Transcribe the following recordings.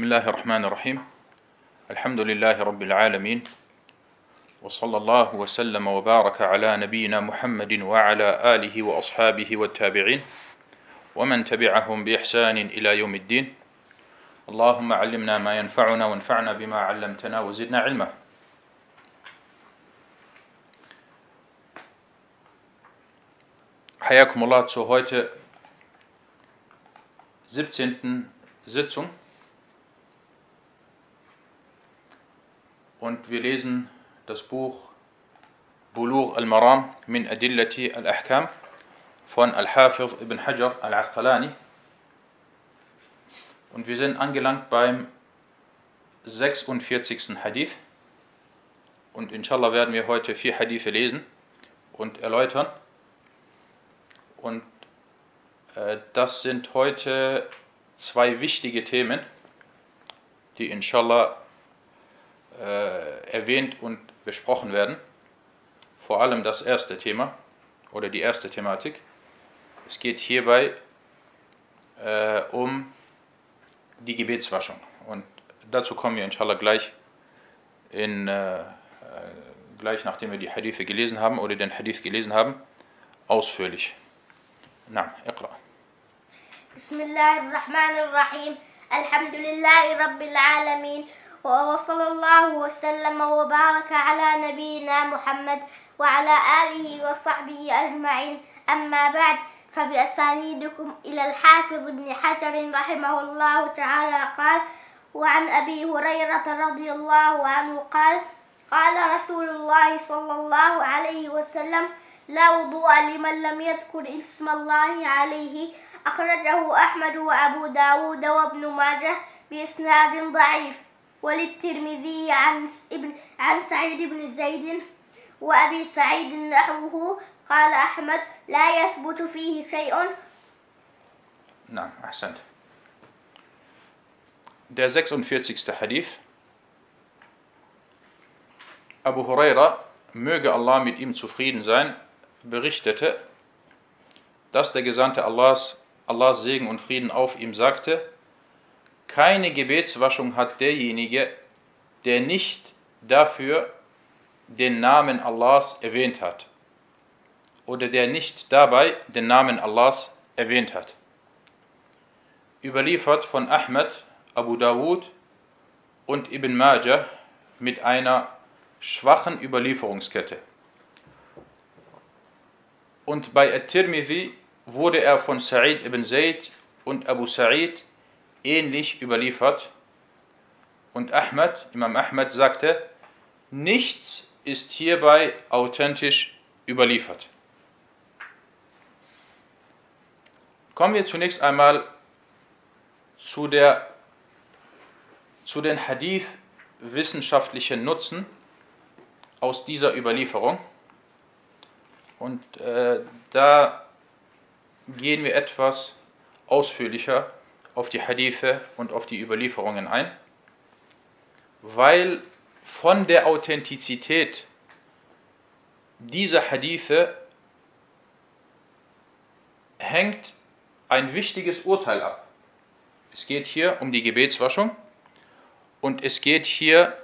بسم الله الرحمن الرحيم. الحمد لله رب العالمين. وصلى الله وسلم وبارك على نبينا محمد وعلى آله وأصحابه والتابعين ومن تبعهم بإحسان إلى يوم الدين. اللهم علمنا ما ينفعنا وانفعنا بما علمتنا وزدنا علما. حياكم الله zur heute 17. Sitzung. Und wir lesen das Buch Bulugh al-Maram min Adillati al-Ahkam von Al-Hafiz ibn Hajar al-Asqalani und wir sind angelangt beim 46. Hadith und inshallah werden wir heute vier Hadithe lesen und erläutern und äh, das sind heute zwei wichtige Themen, die inshallah äh, erwähnt und besprochen werden. Vor allem das erste Thema oder die erste Thematik. Es geht hierbei äh, um die Gebetswaschung. Und dazu kommen wir inshallah gleich, in, äh, äh gleich nachdem wir die Hadithe gelesen haben oder den Hadith gelesen haben, ausführlich. Na, Iqra. Bismillahirrahmanirrahim. Alhamdulillahi Rabbil Alameen. وصلى الله وسلم وبارك على نبينا محمد وعلى آله وصحبه أجمعين. أما بعد فبأسانيدكم إلى الحافظ ابن حجر رحمه الله تعالى. قال وعن أبي هريرة رضي الله عنه قال قال رسول الله صلى الله عليه وسلم لا وضوء لمن لم يذكر اسم الله عليه. أخرجه أحمد وأبو داود وابن ماجه بإسناد ضعيف. وللترمذي عن ابن عن سعيد بن زيد وأبي سعيد نحوه قال أحمد لا يثبت فيه شيء نعم أحسنت Der 46. Hadith. Abu Huraira, möge Allah mit ihm zufrieden sein, berichtete, dass der Gesandte Allahs, Allahs Segen und Frieden auf ihm sagte, keine Gebetswaschung hat derjenige, der nicht dafür den Namen Allahs erwähnt hat oder der nicht dabei den Namen Allahs erwähnt hat. Überliefert von Ahmed, Abu Dawud und Ibn Majah mit einer schwachen Überlieferungskette. Und bei At-Tirmidhi wurde er von Sa'id ibn Zayd und Abu Sa'id ähnlich überliefert. Und Ahmad, Imam Ahmad sagte, nichts ist hierbei authentisch überliefert. Kommen wir zunächst einmal zu, der, zu den Hadith wissenschaftlichen Nutzen aus dieser Überlieferung. Und äh, da gehen wir etwas ausführlicher auf die Hadithe und auf die Überlieferungen ein, weil von der Authentizität dieser Hadithe hängt ein wichtiges Urteil ab. Es geht hier um die Gebetswaschung und es geht hier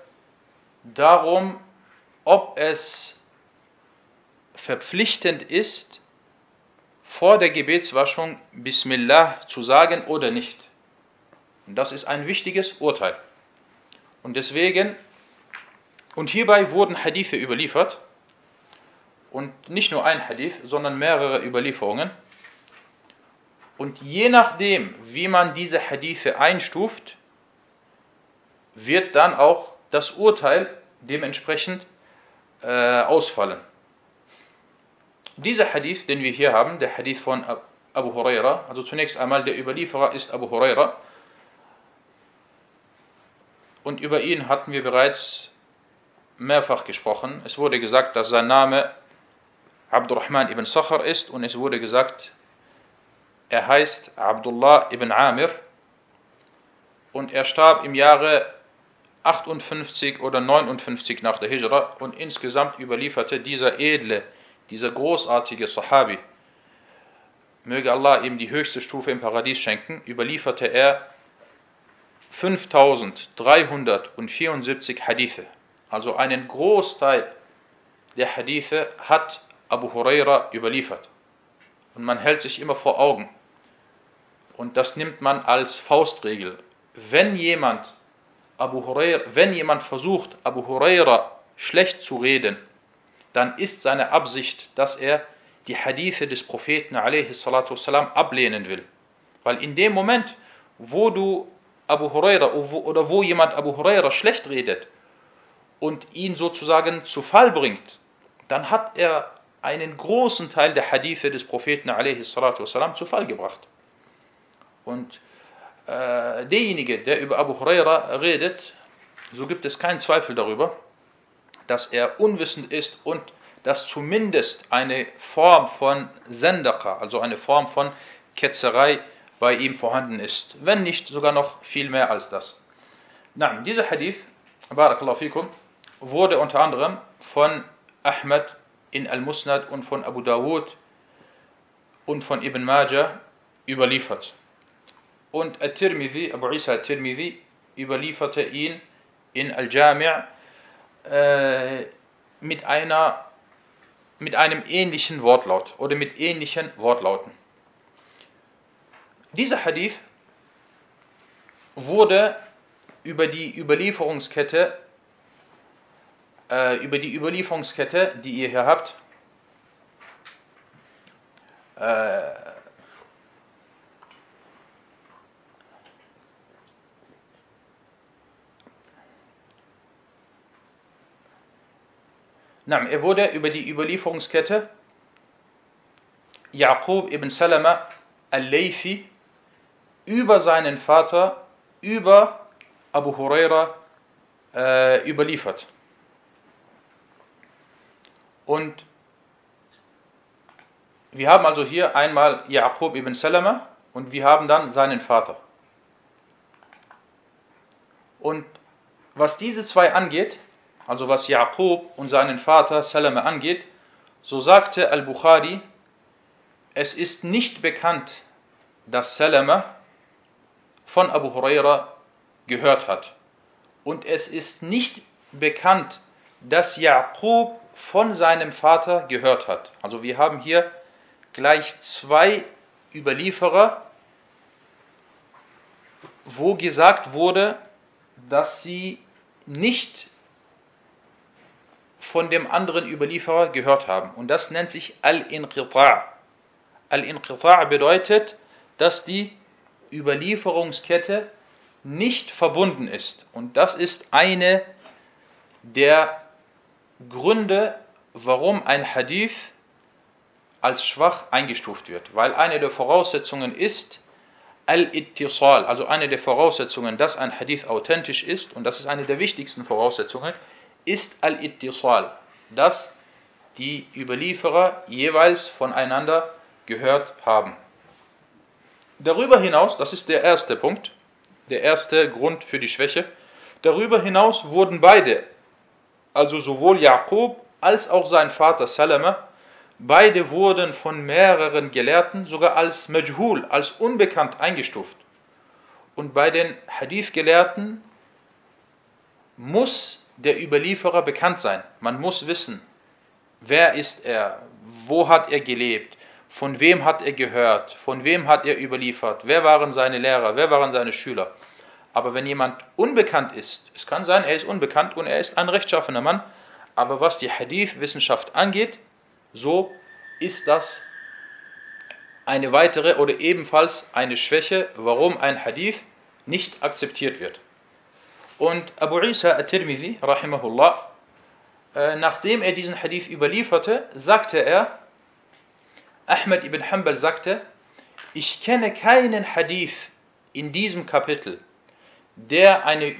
darum, ob es verpflichtend ist, vor der Gebetswaschung Bismillah zu sagen oder nicht. Und das ist ein wichtiges Urteil. Und deswegen, und hierbei wurden Hadithe überliefert, und nicht nur ein Hadith, sondern mehrere Überlieferungen. Und je nachdem, wie man diese Hadithe einstuft, wird dann auch das Urteil dementsprechend äh, ausfallen. Dieser Hadith, den wir hier haben, der Hadith von Abu Huraira, also zunächst einmal der Überlieferer ist Abu Huraira. Und über ihn hatten wir bereits mehrfach gesprochen. Es wurde gesagt, dass sein Name Abdurrahman ibn Sakhar ist und es wurde gesagt, er heißt Abdullah ibn Amir und er starb im Jahre 58 oder 59 nach der Hijra und insgesamt überlieferte dieser edle, dieser großartige Sahabi, möge Allah ihm die höchste Stufe im Paradies schenken, überlieferte er 5374 Hadithe, also einen Großteil der Hadithe hat Abu Huraira überliefert. Und man hält sich immer vor Augen. Und das nimmt man als Faustregel. Wenn jemand Abu Huraira, wenn jemand versucht, Abu Huraira schlecht zu reden, dann ist seine Absicht, dass er die Hadithe des Propheten والسلام, ablehnen will. Weil in dem Moment, wo du Abu Huraira oder wo jemand Abu Huraira schlecht redet und ihn sozusagen zu Fall bringt, dann hat er einen großen Teil der Hadithe des Propheten والسلام, zu Fall gebracht. Und äh, derjenige, der über Abu Huraira redet, so gibt es keinen Zweifel darüber, dass er unwissend ist und dass zumindest eine Form von Sendaka, also eine Form von Ketzerei bei ihm vorhanden ist, wenn nicht sogar noch viel mehr als das. Na, dieser Hadith, Barakallahu fikum, wurde unter anderem von Ahmed in Al-Musnad und von Abu Dawud und von Ibn Majah überliefert. Und At-Tirmidhi, Abu Isa At-Tirmidhi, überlieferte ihn in Al-Jami' äh, mit, einer, mit einem ähnlichen Wortlaut oder mit ähnlichen Wortlauten. Dieser Hadith wurde über die Überlieferungskette, äh, über die Überlieferungskette, die ihr hier habt, äh, er wurde über die Überlieferungskette Yaqub ibn Salama al-Laythi über seinen Vater, über Abu Huraira äh, überliefert. Und wir haben also hier einmal Yaqub ibn Salama und wir haben dann seinen Vater. Und was diese zwei angeht, also was Yaqub und seinen Vater Salama angeht, so sagte Al-Bukhari, es ist nicht bekannt, dass Salama von Abu Huraira gehört hat. Und es ist nicht bekannt, dass Yaqub von seinem Vater gehört hat. Also wir haben hier gleich zwei Überlieferer, wo gesagt wurde, dass sie nicht von dem anderen Überlieferer gehört haben. Und das nennt sich Al-Inqita'. Al-Inqita' bedeutet, dass die Überlieferungskette nicht verbunden ist. Und das ist eine der Gründe, warum ein Hadith als schwach eingestuft wird. Weil eine der Voraussetzungen ist, Al-Ittisal, also eine der Voraussetzungen, dass ein Hadith authentisch ist, und das ist eine der wichtigsten Voraussetzungen, ist Al-Ittisal, dass die Überlieferer jeweils voneinander gehört haben. Darüber hinaus, das ist der erste Punkt, der erste Grund für die Schwäche, darüber hinaus wurden beide, also sowohl Jakob als auch sein Vater Salama, beide wurden von mehreren Gelehrten sogar als Majhul, als unbekannt eingestuft. Und bei den Hadith-Gelehrten muss der Überlieferer bekannt sein. Man muss wissen, wer ist er, wo hat er gelebt, von wem hat er gehört, von wem hat er überliefert, wer waren seine Lehrer, wer waren seine Schüler. Aber wenn jemand unbekannt ist, es kann sein, er ist unbekannt und er ist ein rechtschaffener Mann, aber was die Hadith-Wissenschaft angeht, so ist das eine weitere oder ebenfalls eine Schwäche, warum ein Hadith nicht akzeptiert wird. Und Abu Isa at-Tirmidhi, rahimahullah, äh, nachdem er diesen Hadith überlieferte, sagte er, Ahmed ibn Hanbal sagte, ich kenne keinen Hadith in diesem Kapitel, der eine,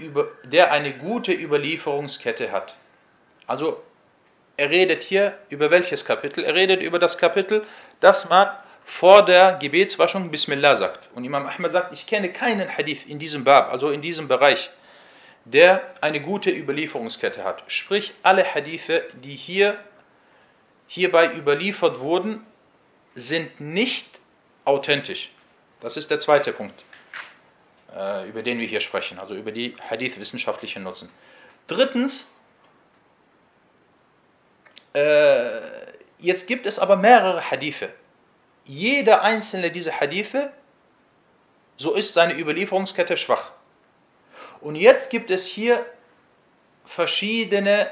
der eine gute Überlieferungskette hat. Also er redet hier über welches Kapitel? Er redet über das Kapitel, das man vor der Gebetswaschung Bismillah sagt. Und Imam Ahmed sagt, ich kenne keinen Hadith in diesem Bab, also in diesem Bereich, der eine gute Überlieferungskette hat. Sprich, alle Hadithe, die hier hierbei überliefert wurden, sind nicht authentisch. Das ist der zweite Punkt. äh, über den wir hier sprechen, also über die Hadith-wissenschaftlichen Nutzen. Drittens, äh, jetzt gibt es aber mehrere Hadithe. Jeder einzelne dieser Hadithe, so ist seine Überlieferungskette schwach. Und jetzt gibt es hier verschiedene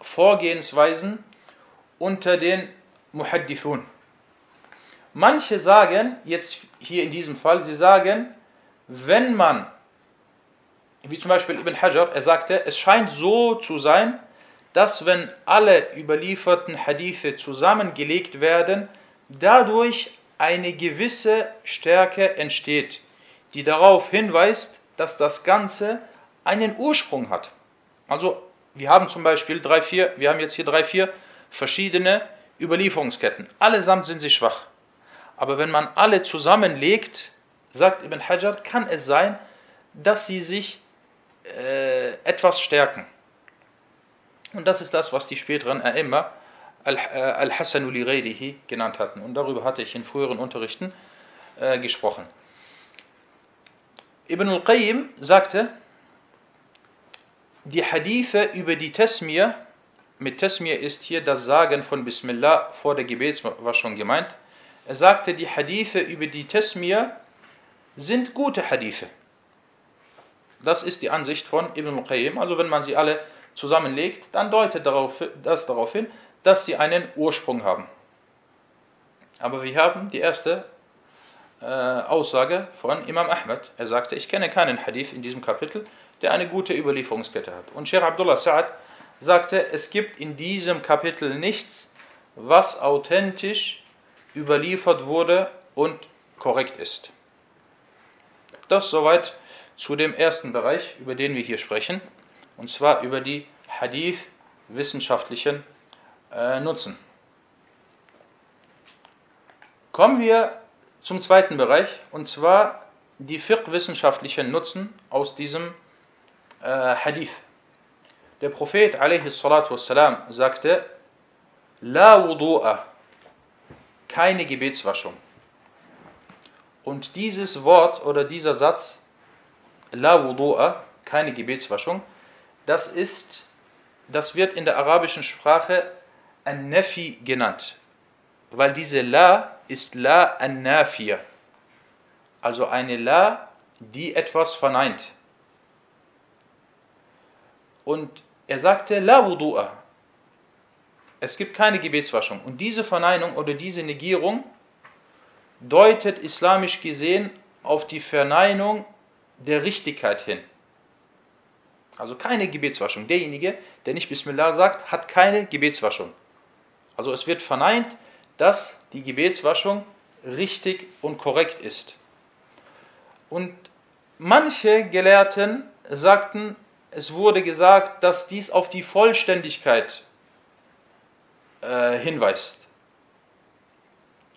Vorgehensweisen unter den Muhaddithun. Manche sagen, jetzt hier in diesem Fall, sie sagen, wenn man, wie zum Beispiel Ibn Hajar, er sagte, es scheint so zu sein, dass wenn alle überlieferten Hadithe zusammengelegt werden, dadurch eine gewisse Stärke entsteht, die darauf hinweist, dass das Ganze einen Ursprung hat. Also wir haben zum Beispiel drei, vier, wir haben jetzt hier drei, vier verschiedene Überlieferungsketten. Allesamt sind sie schwach. Aber wenn man alle zusammenlegt, sagt Ibn Hajar, kann es sein, dass sie sich äh, etwas stärken. Und das ist das, was die späteren A'imma Al-Hassanu li ghayrihi genannt hatten. Und darüber hatte ich in früheren Unterrichten äh, gesprochen. Ibn al-Qayyim sagte, die Hadithe über die Tesmir, mit Tesmir ist hier das Sagen von Bismillah vor der Gebetswaschung gemeint. Er sagte, die Hadithe über die Tesmir sind gute Hadithe. Das ist die Ansicht von Ibn al-Qayyim. Also wenn man sie alle zusammenlegt, dann deutet das darauf hin, dass sie einen Ursprung haben. Aber wir haben die erste äh, Aussage von Imam Ahmed. Er sagte, ich kenne keinen Hadith in diesem Kapitel, der eine gute Überlieferungskette hat. Und Sheikh Abdullah Sa'ad sagte, es gibt in diesem Kapitel nichts, was authentisch überliefert wurde und korrekt ist. Das soweit zu dem ersten Bereich, über den wir hier sprechen, und zwar über die Hadith-wissenschaftlichen äh, Nutzen. Kommen wir zum zweiten Bereich, und zwar die fiqh-wissenschaftlichen Nutzen aus diesem äh, Hadith. Der Prophet والسلام, sagte, La wudu'a, keine Gebetswaschung. Und dieses Wort oder dieser Satz, La wudu'a, keine Gebetswaschung, das ist, das wird in der arabischen Sprache an-Nafi genannt. Weil diese La ist La an-Nafiyah. Also eine La, die etwas verneint. Und er sagte La wudu'a. Es gibt keine Gebetswaschung. Und diese Verneinung oder diese Negierung deutet islamisch gesehen auf die Verneinung der Richtigkeit hin. Also keine Gebetswaschung. Derjenige, der nicht Bismillah sagt, hat keine Gebetswaschung. Also es wird verneint, dass die Gebetswaschung richtig und korrekt ist. Und manche Gelehrten sagten, es wurde gesagt, dass dies auf die Vollständigkeit äh, hinweist.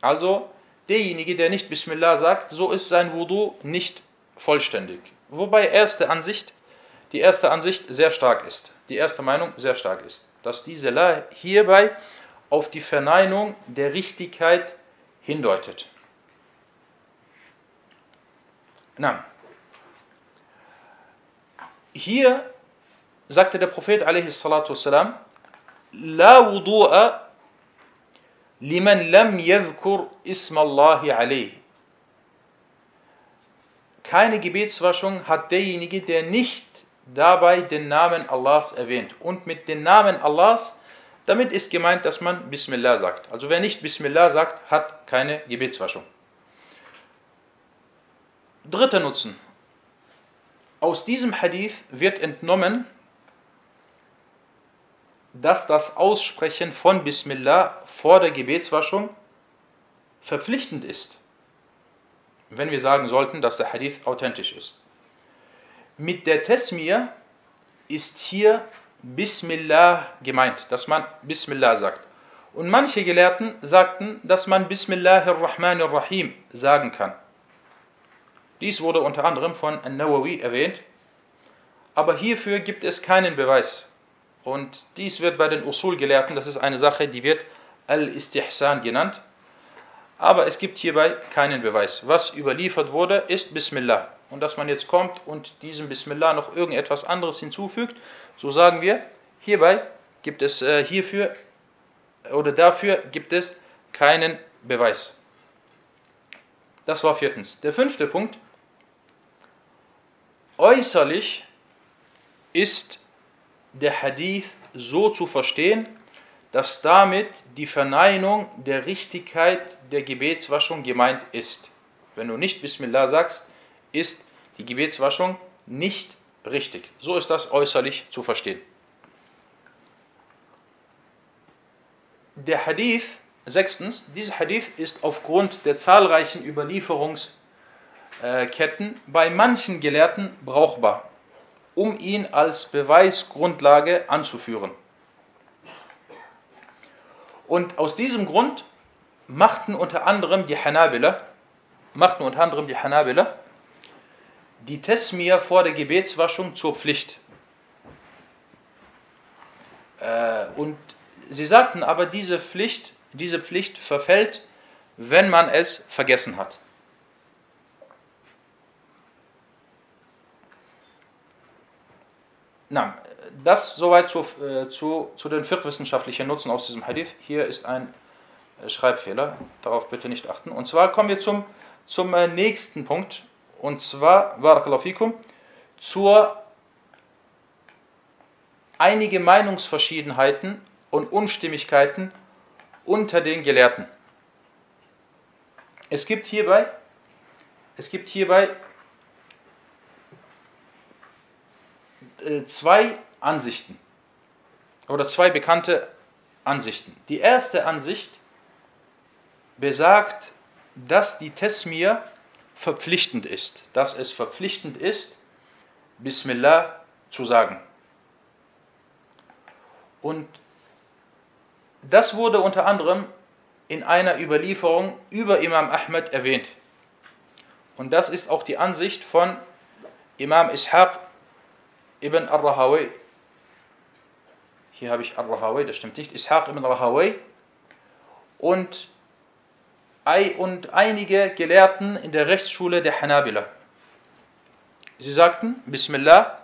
Also derjenige, der nicht Bismillah sagt, so ist sein Wudu nicht vollständig. Wobei erste Ansicht, die erste Ansicht sehr stark ist, die erste Meinung sehr stark ist, dass diese La hierbei auf die Verneinung der Richtigkeit hindeutet. Na, hier sagte der Prophet a.s. La wudu'a liman lam yadhkur ismallahi alayh. Keine Gebetswaschung hat derjenige, der nicht dabei den Namen Allahs erwähnt. Und mit dem Namen Allahs, damit ist gemeint, dass man Bismillah sagt. Also wer nicht Bismillah sagt, hat keine Gebetswaschung. Dritter Nutzen. Aus diesem Hadith wird entnommen, dass das Aussprechen von Bismillah vor der Gebetswaschung verpflichtend ist, wenn wir sagen sollten, dass der Hadith authentisch ist. Mit der Tesmir ist hier Bismillah gemeint, dass man Bismillah sagt. Und manche Gelehrten sagten, dass man Bismillahirrahmanirrahim sagen kann. Dies wurde unter anderem von An-Nawawi erwähnt, aber hierfür gibt es keinen Beweis. Und dies wird bei den Usul-Gelehrten, das ist eine Sache, die wird Al-Istihsan genannt. Aber es gibt hierbei keinen Beweis. Was überliefert wurde, ist Bismillah. und dass man jetzt kommt und diesem Bismillah noch irgendetwas anderes hinzufügt, so sagen wir, hierbei gibt es äh, hierfür oder dafür gibt es keinen Beweis. Das war viertens. Der fünfte Punkt. Äußerlich ist der Hadith so zu verstehen, dass damit die Verneinung der Richtigkeit der Gebetswaschung gemeint ist. Wenn du nicht Bismillah sagst, ist die Gebetswaschung nicht richtig. So ist das äußerlich zu verstehen. Der Hadith, sechstens, dieser Hadith ist aufgrund der zahlreichen Überlieferungsketten bei manchen Gelehrten brauchbar, um ihn als Beweisgrundlage anzuführen. Und aus diesem Grund machten unter anderem die Hanabila, machten unter anderem die Hanabila die Tesmir vor der Gebetswaschung zur Pflicht. Äh, und sie sagten aber, diese Pflicht, diese Pflicht verfällt, wenn man es vergessen hat. Na, das soweit zu, äh, zu, zu den fiqh-wissenschaftlichen Nutzen aus diesem Hadith. Hier ist ein äh, Schreibfehler, darauf bitte nicht achten. Und zwar kommen wir zum, zum äh, nächsten Punkt, und zwar, Barakallahu zur einige Meinungsverschiedenheiten und Unstimmigkeiten unter den Gelehrten. Es gibt hierbei, es gibt hierbei äh, zwei Ansichten oder zwei bekannte Ansichten. Die erste Ansicht besagt, dass die Tesmir verpflichtend ist, dass es verpflichtend ist, Bismillah zu sagen. Und das wurde unter anderem in einer Überlieferung über Imam Ahmed erwähnt. Und das ist auch die Ansicht von Imam Ishaq ibn al-Rahawi. Hier habe ich al-Rahawi, das stimmt nicht. Ishaq ibn al-Rahawi. Und und einige Gelehrten in der Rechtsschule der Hanabila. Sie sagten, Bismillah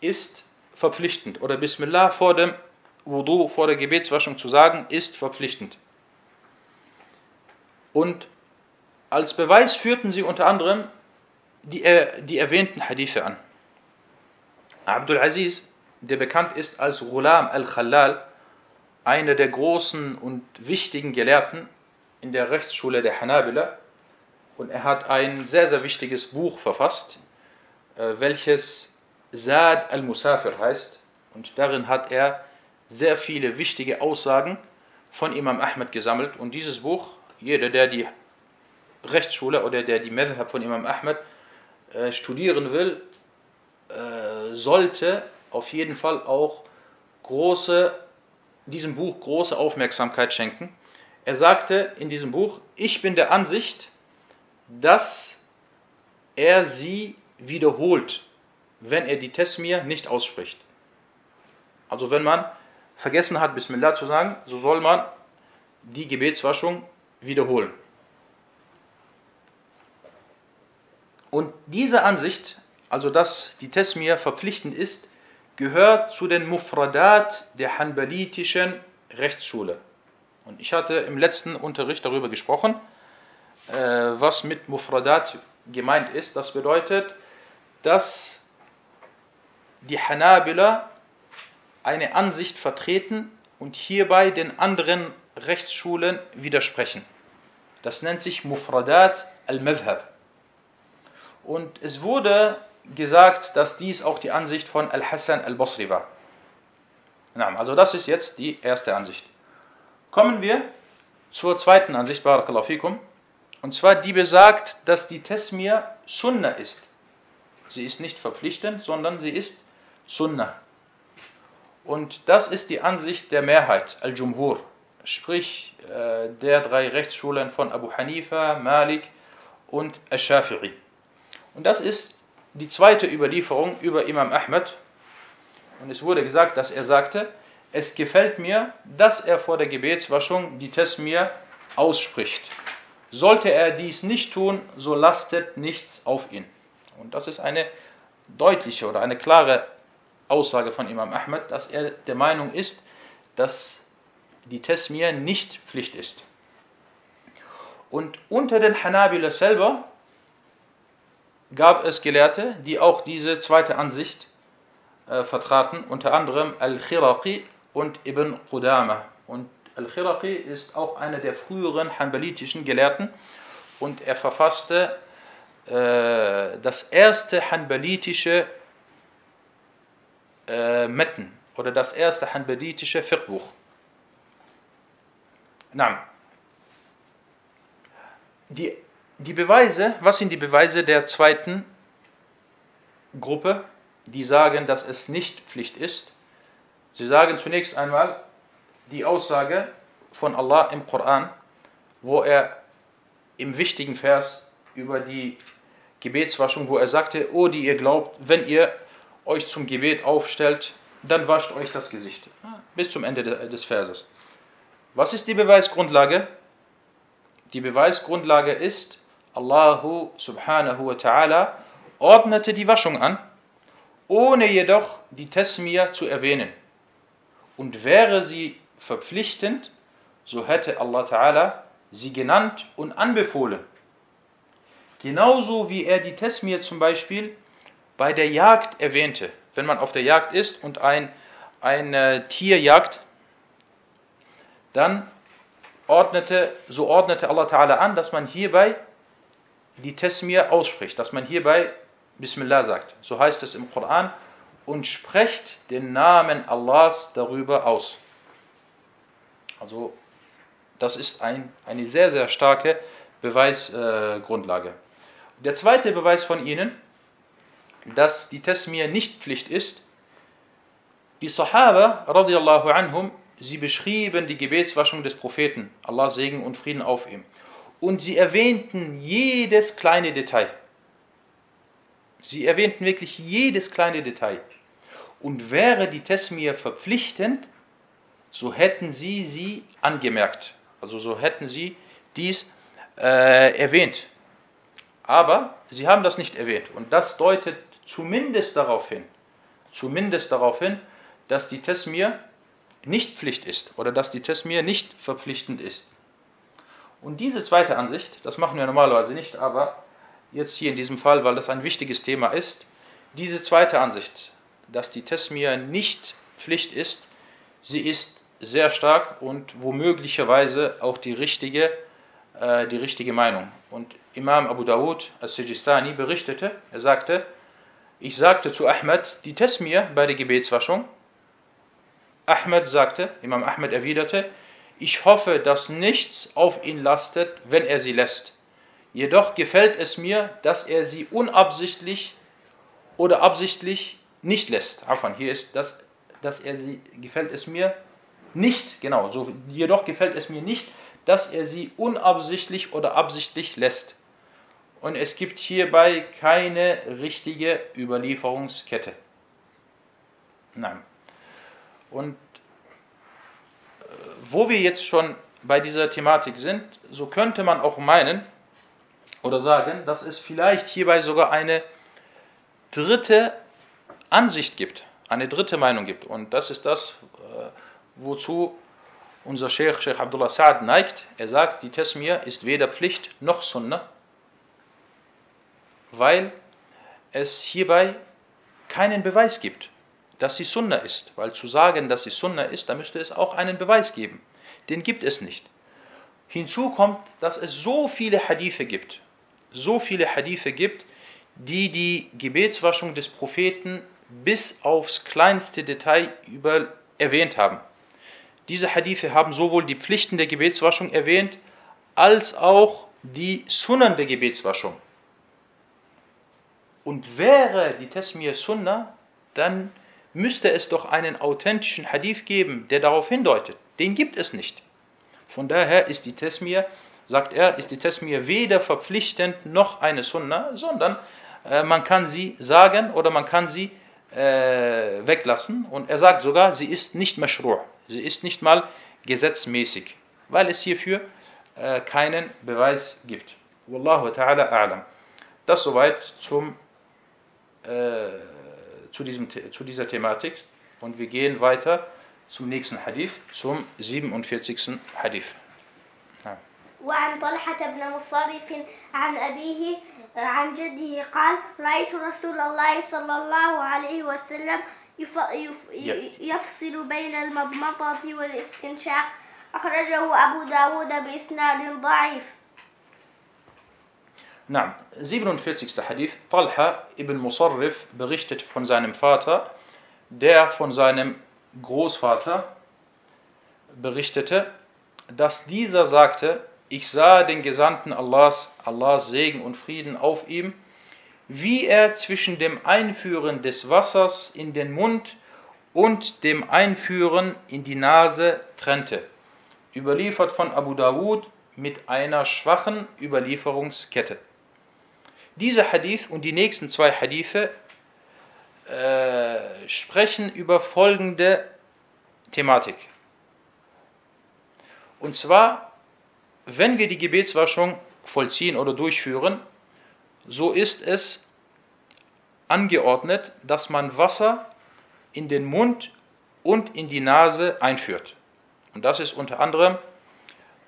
ist verpflichtend oder Bismillah vor dem Wudu, vor der Gebetswaschung zu sagen, ist verpflichtend. Und als Beweis führten sie unter anderem die, äh, die erwähnten Hadithe an. Abdul Aziz, der bekannt ist als Ghulam al-Khalal, einer der großen und wichtigen Gelehrten in der Rechtsschule der Hanabila und er hat ein sehr, sehr wichtiges Buch verfasst, äh, welches Saad al-Musafir heißt und darin hat er sehr viele wichtige Aussagen von Imam Ahmed gesammelt und dieses Buch, jeder, der die Rechtsschule oder der die Madhab von Imam Ahmed äh, studieren will, äh, sollte auf jeden Fall auch große, diesem Buch große Aufmerksamkeit schenken er sagte in diesem Buch, ich bin der Ansicht, dass er sie wiederholt, wenn er die Tesmir nicht ausspricht. Also wenn man vergessen hat, Bismillah zu sagen, so soll man die Gebetswaschung wiederholen. Und diese Ansicht, also dass die Tesmir verpflichtend ist, gehört zu den Mufradat der hanbalitischen Rechtsschule. Und ich hatte im letzten Unterricht darüber gesprochen, äh, was mit Mufradat gemeint ist. Das bedeutet, dass die Hanabila eine Ansicht vertreten und hierbei den anderen Rechtsschulen widersprechen. Das nennt sich Mufradat al-Madhab. Und es wurde gesagt, dass dies auch die Ansicht von Al-Hassan al-Basri war. Also das ist jetzt die erste Ansicht. Kommen wir zur zweiten Ansicht, Barakallahu fikum, und zwar die besagt, dass die Tesmir Sunna ist. Sie ist nicht verpflichtend, sondern sie ist Sunna. Und das ist die Ansicht der Mehrheit, Al-Jumhur, sprich äh, der drei Rechtsschulen von Abu Hanifa, Malik und Al-Shafi'i. Und das ist die zweite Überlieferung über Imam Ahmed. Und es wurde gesagt, dass er sagte, es gefällt mir, dass er vor der Gebetswaschung die Tesmir ausspricht. Sollte er dies nicht tun, so lastet nichts auf ihn. Und das ist eine deutliche oder eine klare Aussage von Imam Ahmad, dass er der Meinung ist, dass die Tesmir nicht Pflicht ist. Und unter den Hanabila selber gab es Gelehrte, die auch diese zweite Ansicht äh, vertraten, unter anderem Al-Khiraqi und Ibn Qudama. Und Al-Khiraqi ist auch einer der früheren hanbalitischen Gelehrten und er verfasste äh, das erste hanbalitische äh, Metten oder das erste hanbalitische Fiqhbuch. Die, die Beweise, was sind die Beweise der zweiten Gruppe, die sagen, dass es nicht Pflicht ist? Sie sagen zunächst einmal die Aussage von Allah im Koran, wo er im wichtigen Vers über die Gebetswaschung, wo er sagte, oh, die ihr glaubt, wenn ihr euch zum Gebet aufstellt, dann wascht euch das Gesicht. Bis zum Ende des Verses. Was ist die Beweisgrundlage? Die Beweisgrundlage ist, Allahu subhanahu wa ta'ala ordnete die Waschung an, ohne jedoch die Tesmia zu erwähnen. Und wäre sie verpflichtend, so hätte Allah ta'ala sie genannt und anbefohlen. Genauso wie er die Tesmir zum Beispiel bei der Jagd erwähnte. Wenn man auf der Jagd ist und ein, ein äh, Tier jagt, dann ordnete, so ordnete Allah Ta'ala an, dass man hierbei die Tesmir ausspricht, dass man hierbei Bismillah sagt. So heißt es im Koran und sprecht den Namen Allahs darüber aus. Also das ist ein, eine sehr, sehr starke Beweisgrundlage. Äh, Der zweite Beweis von ihnen, dass die Tesmir nicht Pflicht ist, die Sahaba radiallahu anhum sie beschrieben die Gebetswaschung des Propheten, Allah Segen und Frieden auf ihm. Und sie erwähnten jedes kleine Detail. Sie erwähnten wirklich jedes kleine Detail. Und wäre die Tesmir verpflichtend, so hätten sie sie angemerkt. Also so hätten sie dies äh, erwähnt. Aber sie haben das nicht erwähnt. Und das deutet zumindest darauf hin, zumindest darauf hin, dass die Tesmir nicht Pflicht ist oder dass die Tesmir nicht verpflichtend ist. Und diese zweite Ansicht, das machen wir normalerweise nicht, aber jetzt hier in diesem Fall, weil das ein wichtiges Thema ist, diese zweite Ansicht, dass die Tesmir nicht Pflicht ist, sie ist sehr stark und womöglicherweise auch die richtige, äh, die richtige Meinung. Und Imam Abu Dawud al-Sijistani berichtete, er sagte, ich sagte zu Ahmed, die Tesmir bei der Gebetswaschung, Ahmed sagte, Imam Ahmed erwiderte, ich hoffe, dass nichts auf ihn lastet, wenn er sie lässt. Jedoch gefällt es mir, dass er sie unabsichtlich oder absichtlich nicht lässt. Afan, hier ist das, dass er sie, gefällt es mir nicht, genau, so, jedoch gefällt es mir nicht, dass er sie unabsichtlich oder absichtlich lässt. Und es gibt hierbei keine richtige Überlieferungskette. Nein. Und äh, wo wir jetzt schon bei dieser Thematik sind, so könnte man auch meinen oder sagen, dass es vielleicht hierbei sogar eine dritte Ansicht gibt, eine dritte Meinung gibt. Und das ist das, äh, wozu unser Sheikh, Sheikh Abdullah Sa'ad neigt. Er sagt, die Tesmir ist weder Pflicht noch Sunnah, weil es hierbei keinen Beweis gibt dass sie Sunna ist. Weil zu sagen, dass sie Sunna ist, da müsste es auch einen Beweis geben. Den gibt es nicht. Hinzu kommt, dass es so viele Hadithe gibt, so viele Hadithe gibt, die die Gebetswaschung des Propheten bis aufs kleinste Detail über erwähnt haben. Diese Hadithe haben sowohl die Pflichten der Gebetswaschung erwähnt, als auch die Sunnen der Gebetswaschung. Und wäre die Tesmir Sunna, dann müsste es doch einen authentischen Hadith geben, der darauf hindeutet. Den gibt es nicht. Von daher ist die Tesmir, sagt er, ist die Tesmir weder verpflichtend noch eine Sunna, sondern äh, man kann sie sagen oder man kann sie äh, weglassen. Und er sagt sogar, sie ist nicht mashru', sie ist nicht mal gesetzmäßig, weil es hierfür äh, keinen Beweis gibt. Wallahu ta'ala a'lam. Das soweit zum äh, zu, diesem, zu dieser Thematik und wir gehen weiter zum nächsten Hadith, zum 47. Hadith. Ja. وعن طلحة بن مصرف عن أبيه عن جده قال رأيت رسول الله صلى الله عليه وسلم يف- يف- يب. يفصل بين المضمضة والاستنشاق أخرجه أبو داود بإسناد ضعيف Na, 47. Hadith. Talha ibn Musarrif berichtet von seinem Vater, der von seinem Großvater berichtete, dass dieser sagte, ich sah den Gesandten Allahs, Allahs Segen und Frieden auf ihm, wie er zwischen dem Einführen des Wassers in den Mund und dem Einführen in die Nase trennte. Überliefert von Abu Dawud mit einer schwachen Überlieferungskette. Dieser Hadith und die nächsten zwei Hadithe äh, sprechen über folgende Thematik. Und zwar, wenn wir die Gebetswaschung vollziehen oder durchführen, so ist es angeordnet, dass man Wasser in den Mund und in die Nase einführt. Und das ist unter anderem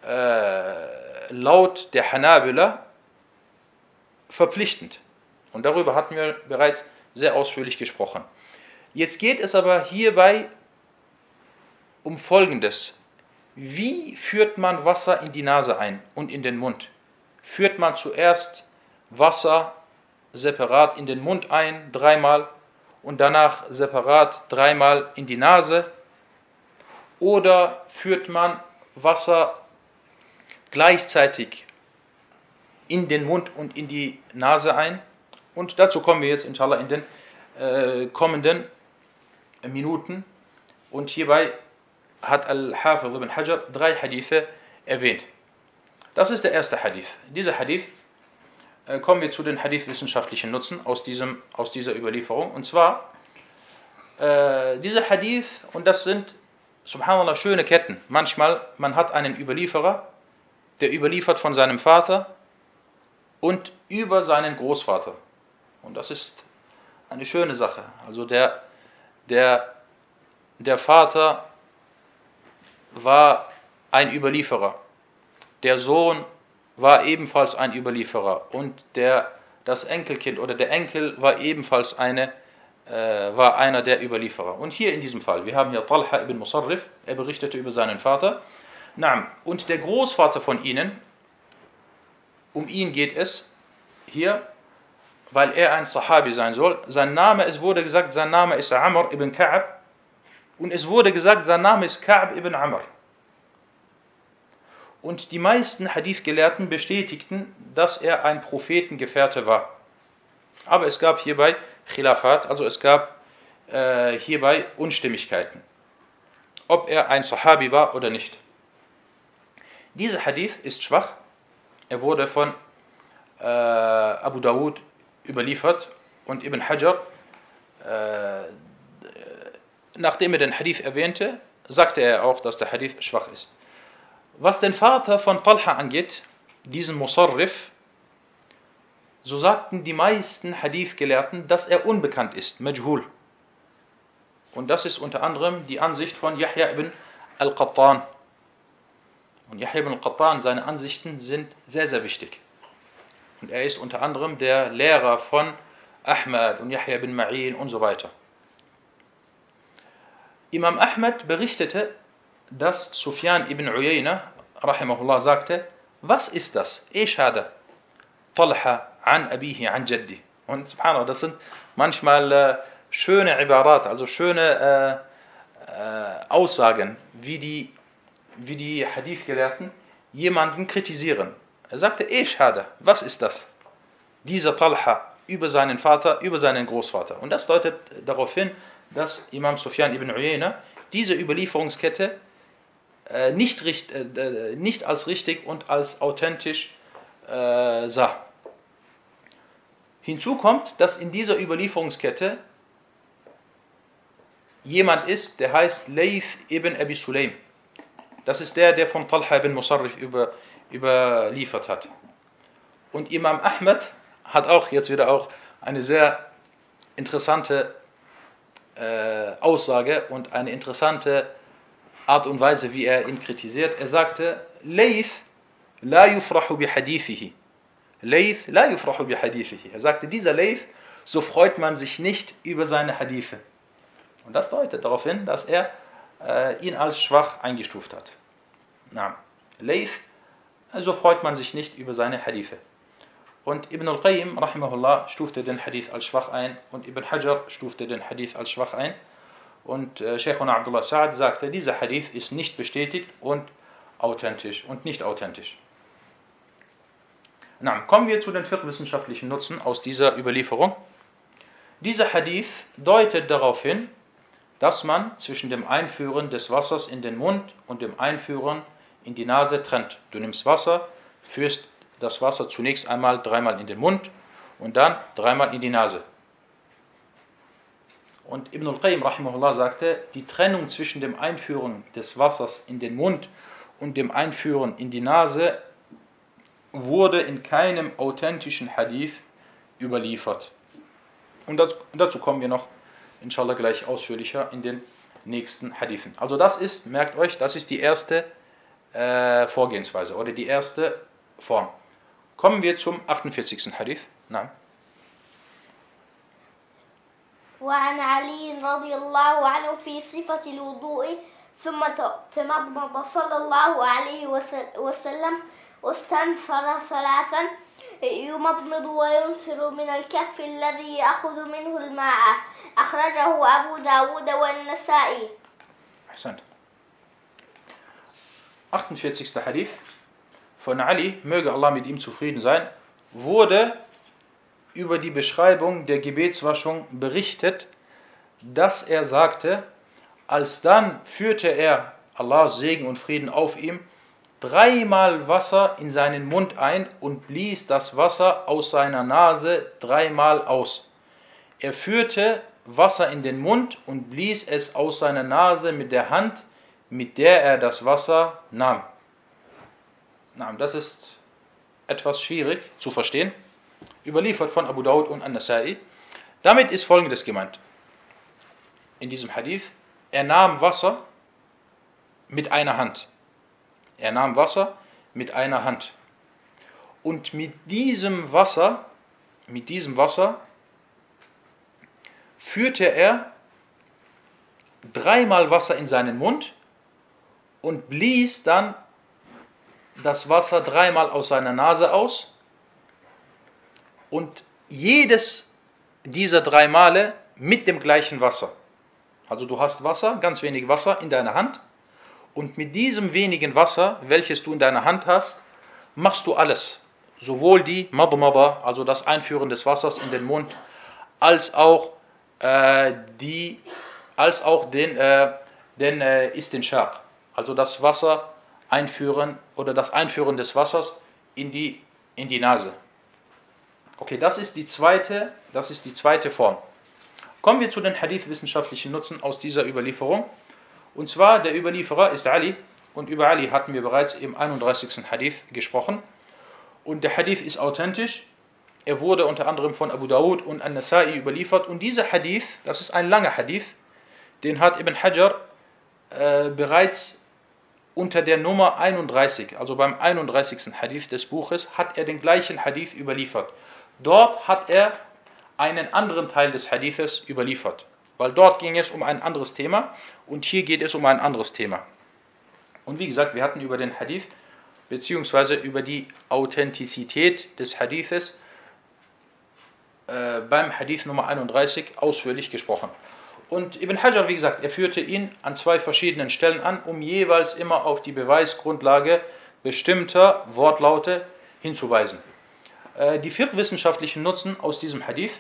äh, laut der Hanabila verpflichtend. Und darüber hatten wir bereits sehr ausführlich gesprochen. Jetzt geht es aber hierbei um Folgendes. Wie führt man Wasser in die Nase ein und in den Mund? Führt man zuerst Wasser separat in den Mund ein, dreimal, und danach separat dreimal in die Nase? Oder führt man Wasser gleichzeitig in den Mund und in die Nase ein? Und dazu kommen wir jetzt inshallah in den äh, kommenden Minuten. Und hierbei hat Al-Hafiz ibn Hajar drei Hadithe erwähnt. Das ist der erste Hadith. Dieser Hadith äh, kommen wir zu den Hadith-wissenschaftlichen Nutzen aus, diesem, aus dieser Überlieferung. Und zwar, äh, dieser Hadith, und das sind, subhanallah, schöne Ketten. Manchmal, man hat einen Überlieferer, der überliefert von seinem Vater und über seinen Großvater. Und das ist eine schöne Sache. Also der, der, der Vater war ein Überlieferer. Der Sohn war ebenfalls ein Überlieferer. Und der, das Enkelkind oder der Enkel war ebenfalls eine, äh, war einer der Überlieferer. Und hier in diesem Fall, wir haben hier Talha ibn Musarrif, er berichtete über seinen Vater. Naam. Und der Großvater von ihnen, um ihn geht es hier, weil er ein Sahabi sein soll. Sein Name, es wurde gesagt, sein Name ist Amr ibn Ka'ab. Und es wurde gesagt, sein Name ist Ka'ab ibn Amr. Und die meisten Hadith-Gelehrten bestätigten, dass er ein Prophetengefährte war. Aber es gab hierbei Khilafat, also es gab äh, hierbei Unstimmigkeiten, ob er ein Sahabi war oder nicht. Dieser Hadith ist schwach. Er wurde von äh, Abu Dawud überliefert und Ibn Hajar, äh, nachdem er den Hadith erwähnte, sagte er auch, dass der Hadith schwach ist. Was den Vater von Talha angeht, diesen Musarrif, so sagten die meisten Hadith-Gelehrten, dass er unbekannt ist, Majhul. Und das ist unter anderem die Ansicht von Yahya ibn al-Qattan. Und Yahya ibn al-Qattan, seine Ansichten sind sehr, sehr wichtig. Und er ist unter anderem der Lehrer von Ahmad und Yahya ibn Ma'in und so weiter. Imam Ahmad berichtete, dass Sufyan ibn Uyayna, rahimahullah, sagte, was ist das? Eshada. Talha an abihi an jaddi. Und subhanallah, das sind manchmal äh, schöne Ibarat, also schöne äh, äh, Aussagen, wie die, wie die Hadith-Gelehrten jemanden kritisieren. Er sagte, Eshada, was ist das? Dieser Talha über seinen Vater, über seinen Großvater. Und das deutet darauf hin, dass Imam Sufyan ibn Uyayna diese Überlieferungskette äh, nicht, richt, äh, nicht als richtig und als authentisch äh, sah. Hinzu kommt, dass in dieser Überlieferungskette jemand ist, der heißt Layth ibn Abi Sulaim. Das ist der, der von Talha ibn Musarrif über, überliefert hat. Und Imam Ahmed hat auch jetzt wieder auch eine sehr interessante äh, Aussage und eine interessante Art und Weise, wie er ihn kritisiert. Er sagte, Leif la yufrahu bihadithihi. Leif la yufrahu bihadithihi. Er sagte, dieser Leif, so freut man sich nicht über seine Hadithe. Und das deutet darauf hin, dass er äh, ihn als schwach eingestuft hat. Na, Leif, so freut man sich nicht über seine Hadithe. Und Ibn al-Qayyim, rahimahullah, stufte den Hadith als schwach ein und Ibn Hajar stufte den Hadith als schwach ein. Und äh, Sheikhuna Abdullah Sa'ad sagte, dieser Hadith ist nicht bestätigt und authentisch und nicht authentisch. Na, kommen wir zu den viertwissenschaftlichen Nutzen aus dieser Überlieferung. Dieser Hadith deutet darauf hin, dass man zwischen dem Einführen des Wassers in den Mund und dem Einführen in die Nase trennt. Du nimmst Wasser, führst das Wasser zunächst einmal dreimal in den Mund und dann dreimal in die Nase. Und Ibn al-Qayyim rahimahullah sagte, die Trennung zwischen dem Einführen des Wassers in den Mund und dem Einführen in die Nase wurde in keinem authentischen Hadith überliefert. Und dazu kommen wir noch, inshallah, gleich ausführlicher in den nächsten Hadithen. Also das ist, merkt euch, das ist die erste äh, Vorgehensweise oder die erste Form. Kommen wir zum 48. Hadith. Nein. وعن علي رضي الله عنه في صفة الوضوء ثم تمضمض صلى الله عليه وسلم واستنثر ثلاثا يمضمض وينثر من الكف الذي يأخذ منه الماء أخرجه أبو داود والنسائي أحسنت 48. Hadith von Ali, möge Allah mit ihm zufrieden sein, wurde über die Beschreibung der Gebetswaschung berichtet, dass er sagte, alsdann führte er, Allahs Segen und Frieden auf ihm, dreimal Wasser in seinen Mund ein und blies das Wasser aus seiner Nase dreimal aus. Er führte Wasser in den Mund und blies es aus seiner Nase mit der Hand, mit der er das Wasser nahm. Das ist etwas schwierig zu verstehen überliefert von Abu Dawud und An-Nasai. Damit ist folgendes gemeint. In diesem Hadith, er nahm Wasser mit einer Hand. Er nahm Wasser mit einer Hand. Und mit diesem Wasser, mit diesem Wasser führte er dreimal Wasser in seinen Mund und blies dann das Wasser dreimal aus seiner Nase aus und jedes dieser drei Male mit dem gleichen Wasser. Also du hast Wasser, ganz wenig Wasser in deiner Hand und mit diesem wenigen Wasser, welches du in deiner Hand hast, machst du alles. Sowohl die Madmada, also das Einführen des Wassers in den Mund, als auch, die, als auch den, äh, den äh, Istinshaq, also das Wasser einführen oder das Einführen des Wassers in die, in die Nase. Okay, das ist die zweite, das ist die zweite Form. Kommen wir zu den Hadith-wissenschaftlichen Nutzen aus dieser Überlieferung. Und zwar, der Überlieferer ist Ali. Und über Ali hatten wir bereits im 31. Hadith gesprochen. Und der Hadith ist authentisch. Er wurde unter anderem von Abu Dawud und An-Nasai überliefert. Und dieser Hadith, das ist ein langer Hadith, den hat Ibn Hajar äh, bereits unter der Nummer 31, also beim 31. Hadith des Buches, hat er den gleichen Hadith überliefert. Dort hat er einen anderen Teil des Hadithes überliefert, weil dort ging es um ein anderes Thema und hier geht es um ein anderes Thema. Und wie gesagt, wir hatten über den Hadith beziehungsweise über die Authentizität des Hadithes äh, beim Hadith Nummer 31 ausführlich gesprochen. Und Ibn Hajar, wie gesagt, er führte ihn an zwei verschiedenen Stellen an, um jeweils immer auf die Beweisgrundlage bestimmter Wortlaute hinzuweisen. Äh, die viertwissenschaftlichen Nutzen aus diesem Hadith.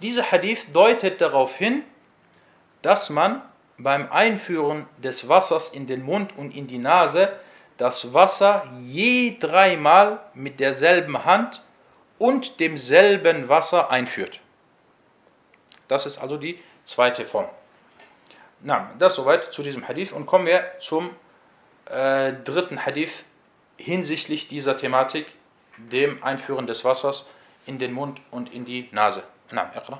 Dieser Hadith deutet darauf hin, dass man beim Einführen des Wassers in den Mund und in die Nase das Wasser je dreimal mit derselben Hand und demselben Wasser einführt. Das ist also die zweite Form. Na, das soweit zu diesem Hadith und kommen wir zum äh, dritten Hadith hinsichtlich dieser Thematik, dem Einführen des Wassers in den Mund und in die Nase. Na, Iqra.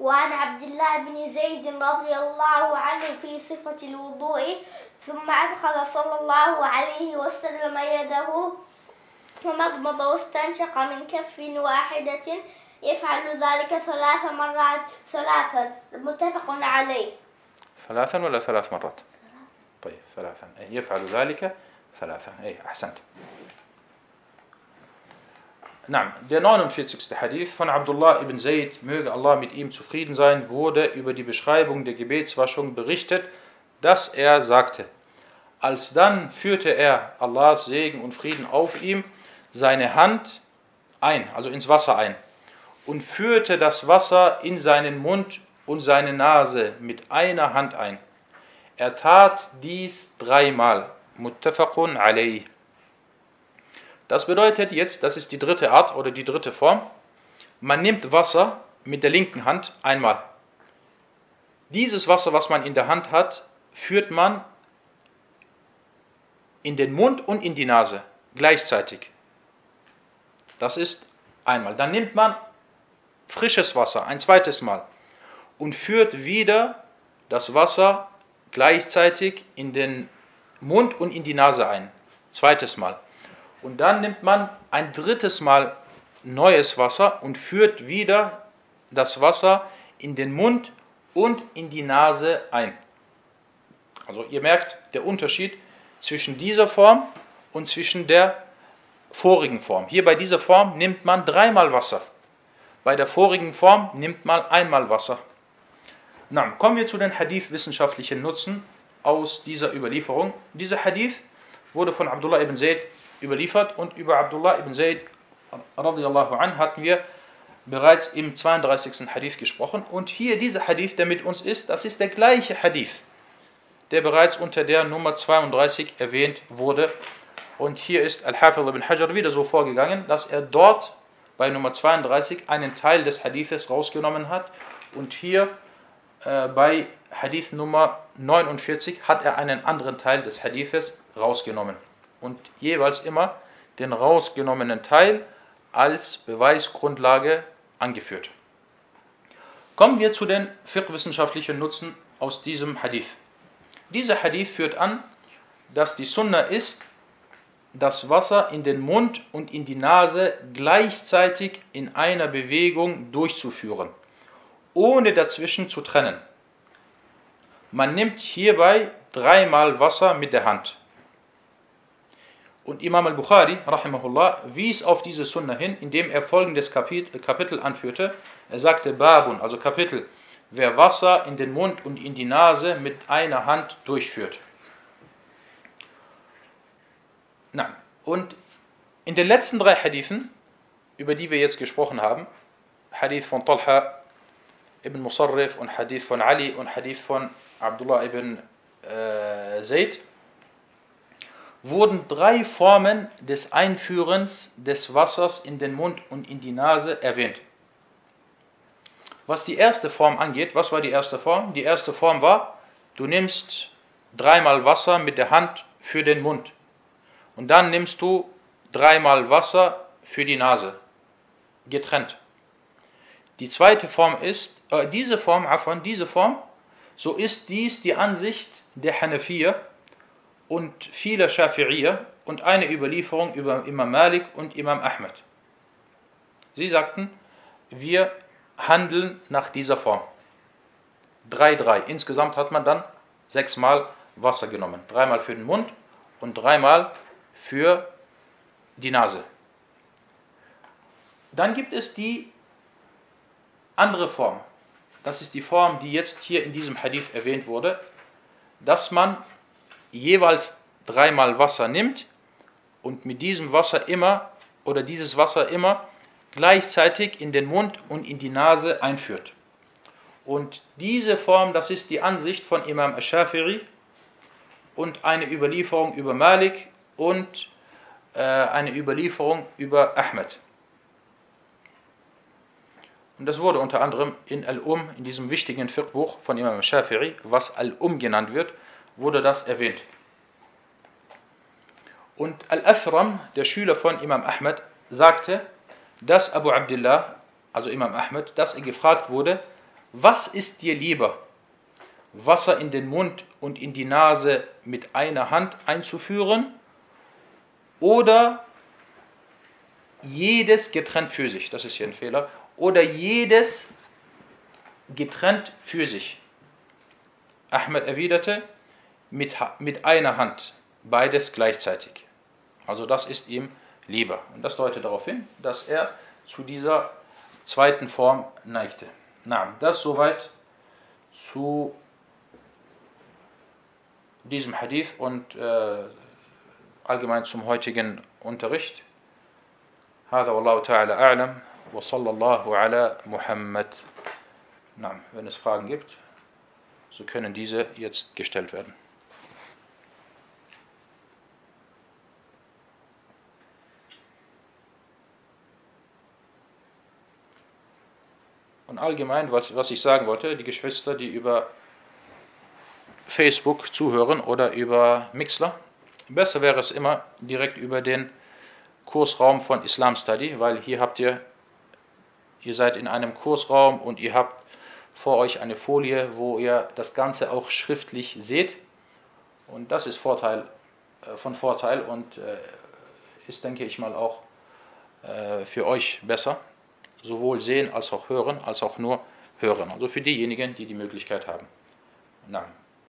وعن عبد الله بن زيد رضي الله عنه في صفة الوضوء ثم أدخل صلى الله عليه وسلم يده ومضمض واستنشق من كف واحدة يفعل ذلك ثلاث مرات ثلاثا متفق عليه ثلاثا ولا ثلاث مرات طيب ثلاثا يفعل ذلك ثلاثا أي أحسنت Naam, der 49. Hadith von Abdullah ibn Zayd, möge Allah mit ihm zufrieden sein, wurde über die Beschreibung der Gebetswaschung berichtet, dass er sagte, Alsdann führte er, Allahs Segen und Frieden auf ihm, seine Hand ein, also ins Wasser ein, und führte das Wasser in seinen Mund und seine Nase mit einer Hand ein. Er tat dies dreimal. Muttafaqun alayh. Das bedeutet jetzt, das ist die dritte Art oder die dritte Form. Man nimmt Wasser mit der linken Hand einmal. Dieses Wasser, was man in der Hand hat, führt man in den Mund und in die Nase gleichzeitig. Das ist einmal. Dann nimmt man frisches Wasser ein zweites Mal und führt wieder das Wasser gleichzeitig in den Mund und in die Nase ein. Zweites Mal. Und dann nimmt man ein drittes Mal neues Wasser und führt wieder das Wasser in den Mund und in die Nase ein. Also ihr merkt der Unterschied zwischen dieser Form und zwischen der vorigen Form. Hier bei dieser Form nimmt man dreimal Wasser. Bei der vorigen Form nimmt man einmal Wasser. Na, kommen wir zu den Hadith-wissenschaftlichen Nutzen aus dieser Überlieferung. Dieser Hadith wurde von Abdullah ibn Zayd überliefert und über Abdullah ibn Zayd radiallahu an hatten wir bereits im 32. Hadith gesprochen und hier dieser Hadith, der mit uns ist, das ist der gleiche Hadith, der bereits unter der Nummer 32 erwähnt wurde und hier ist Al-Hafidh ibn Hajar wieder so vorgegangen, dass er dort bei Nummer 32 einen Teil des Hadithes rausgenommen hat und hier äh, bei Hadith Nummer 49 hat er einen anderen Teil des Hadithes rausgenommen und jeweils immer den rausgenommenen Teil als Beweisgrundlage angeführt. Kommen wir zu den fiqh-wissenschaftlichen Nutzen aus diesem Hadith. Dieser Hadith führt an, dass die Sunna ist, das Wasser in den Mund und in die Nase gleichzeitig in einer Bewegung durchzuführen, ohne dazwischen zu trennen. Man nimmt hierbei dreimal Wasser mit der Hand. Und Imam al-Bukhari, rahimahullah, wies auf diese Sunna hin, indem er folgendes Kapitel, anführte. Er sagte Babun, also Kapitel, wer Wasser in den Mund und in die Nase mit einer Hand durchführt. Na, und in den letzten drei Hadithen, über die wir jetzt gesprochen haben, Hadith von Talha ibn Musarrif und Hadith von Ali und Hadith von Abdullah ibn äh, Zayd, wurden drei Formen des Einführens des Wassers in den Mund und in die Nase erwähnt. Was die erste Form angeht, was war die erste Form? Die erste Form war, du nimmst dreimal Wasser mit der Hand für den Mund und dann nimmst du dreimal Wasser für die Nase, getrennt. Die zweite Form ist, äh, diese Form, Afan, diese Form, so ist dies die Ansicht der Hanafier, und viele Schafi'iyya und eine Überlieferung über Imam Malik und Imam Ahmed. Sie sagten, wir handeln nach dieser Form. 3-3. Insgesamt hat man dann sechsmal Wasser genommen. Dreimal für den Mund und dreimal für die Nase. Dann gibt es die andere Form. Das ist die Form, die jetzt hier in diesem Hadith erwähnt wurde, dass man jeweils dreimal Wasser nimmt und mit diesem Wasser immer oder dieses Wasser immer gleichzeitig in den Mund und in die Nase einführt. Und diese Form, das ist die Ansicht von Imam Ashafiri und eine Überlieferung über Malik und äh, eine Überlieferung über Ahmed. Und das wurde unter anderem in Al-Um, in diesem wichtigen Fiqh-Buch von Imam Shafiri, was Al-Um genannt wird, wurde das erwähnt. Und Al-Athram, der Schüler von Imam Ahmed, sagte, dass Abu Abdullah, also Imam Ahmed, dass er gefragt wurde, was ist dir lieber? Wasser in den Mund und in die Nase mit einer Hand einzuführen oder jedes getrennt für sich, das ist hier ein Fehler, oder jedes getrennt für sich. Ahmed erwiderte, mit, mit einer Hand, beides gleichzeitig. Also das ist ihm lieber. Und das deutet darauf hin, dass er zu dieser zweiten Form neigte. Na, das soweit zu diesem Hadith und äh, allgemein zum heutigen Unterricht. هذا والله تعالى أعلم وصلى الله على محمد نعم wenn es Fragen gibt so können diese jetzt gestellt werden Und allgemein, was, was ich sagen wollte, die Geschwister, die über Facebook zuhören oder über Mixler, besser wäre es immer direkt über den Kursraum von Islam Study, weil hier habt ihr, ihr seid in einem Kursraum und ihr habt vor euch eine Folie, wo ihr das Ganze auch schriftlich seht. Und das ist Vorteil, äh, von Vorteil und äh, ist, denke ich mal, auch äh, für euch besser sowohl sehen als auch hören, als auch nur hören. Also für diejenigen, die die Möglichkeit haben. Nein.